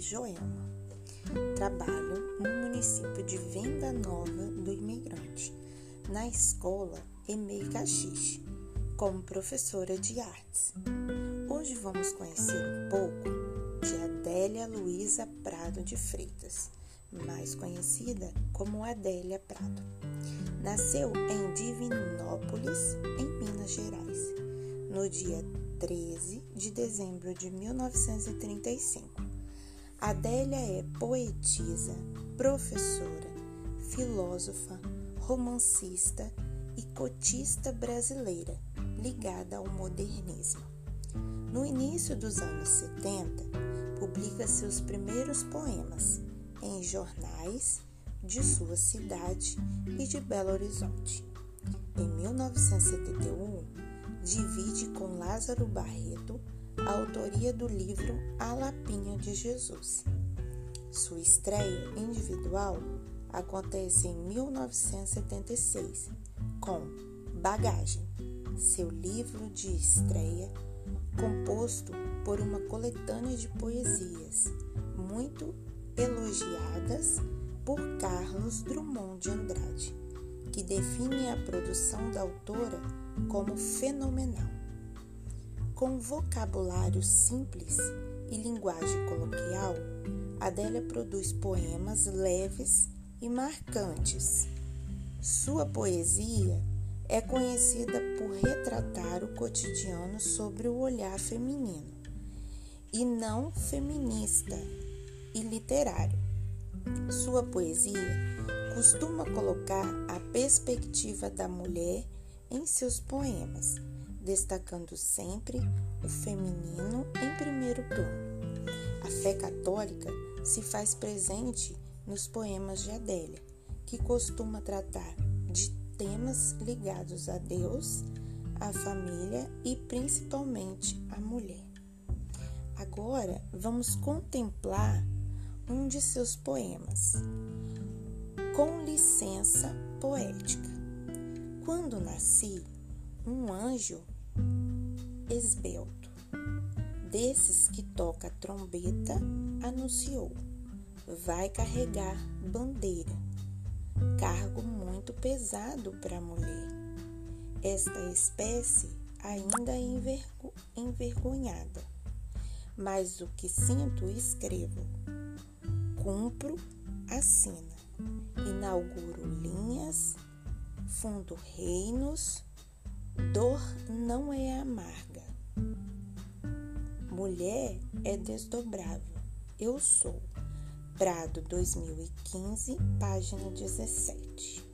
Joelma. Trabalho no município de Venda Nova do Imigrante, na escola Emei Caxixe, como professora de artes. Hoje vamos conhecer um pouco de Adélia Luiza Prado de Freitas, mais conhecida como Adélia Prado. Nasceu em Divinópolis, em Minas Gerais, no dia 13 de dezembro de 1935. Adélia é poetisa, professora, filósofa, romancista e cotista brasileira ligada ao modernismo. No início dos anos 70, publica seus primeiros poemas em jornais de sua cidade e de Belo Horizonte. Em 1971, divide com Lázaro Barreto a autoria do livro A Lapinha de Jesus. Sua estreia individual acontece em 1976 com Bagagem, seu livro de estreia composto por uma coletânea de poesias muito elogiadas por Carlos Drummond de Andrade, que define a produção da autora como fenomenal. Com vocabulário simples e linguagem coloquial, Adélia produz poemas leves e marcantes. Sua poesia é conhecida por retratar o cotidiano sobre o olhar feminino e não feminista e literário. Sua poesia costuma colocar a perspectiva da mulher em seus poemas, destacando sempre o feminino em primeiro plano. A fé católica se faz presente nos poemas de Adélia, que costuma tratar de temas ligados a Deus, a família e principalmente a mulher. Agora vamos contemplar um de seus poemas, Com licença poética. Quando nasci, um anjo esbelto, desses que toca trombeta, anunciou: vai carregar bandeira, cargo muito pesado para a mulher. Esta espécie ainda é envergo, envergonhada, mas o que sinto escrevo, cumpro, assina, inauguro linhas. Fundo reinos, dor não é amarga. Mulher é desdobrável. Eu sou. Prado 2015, página 17.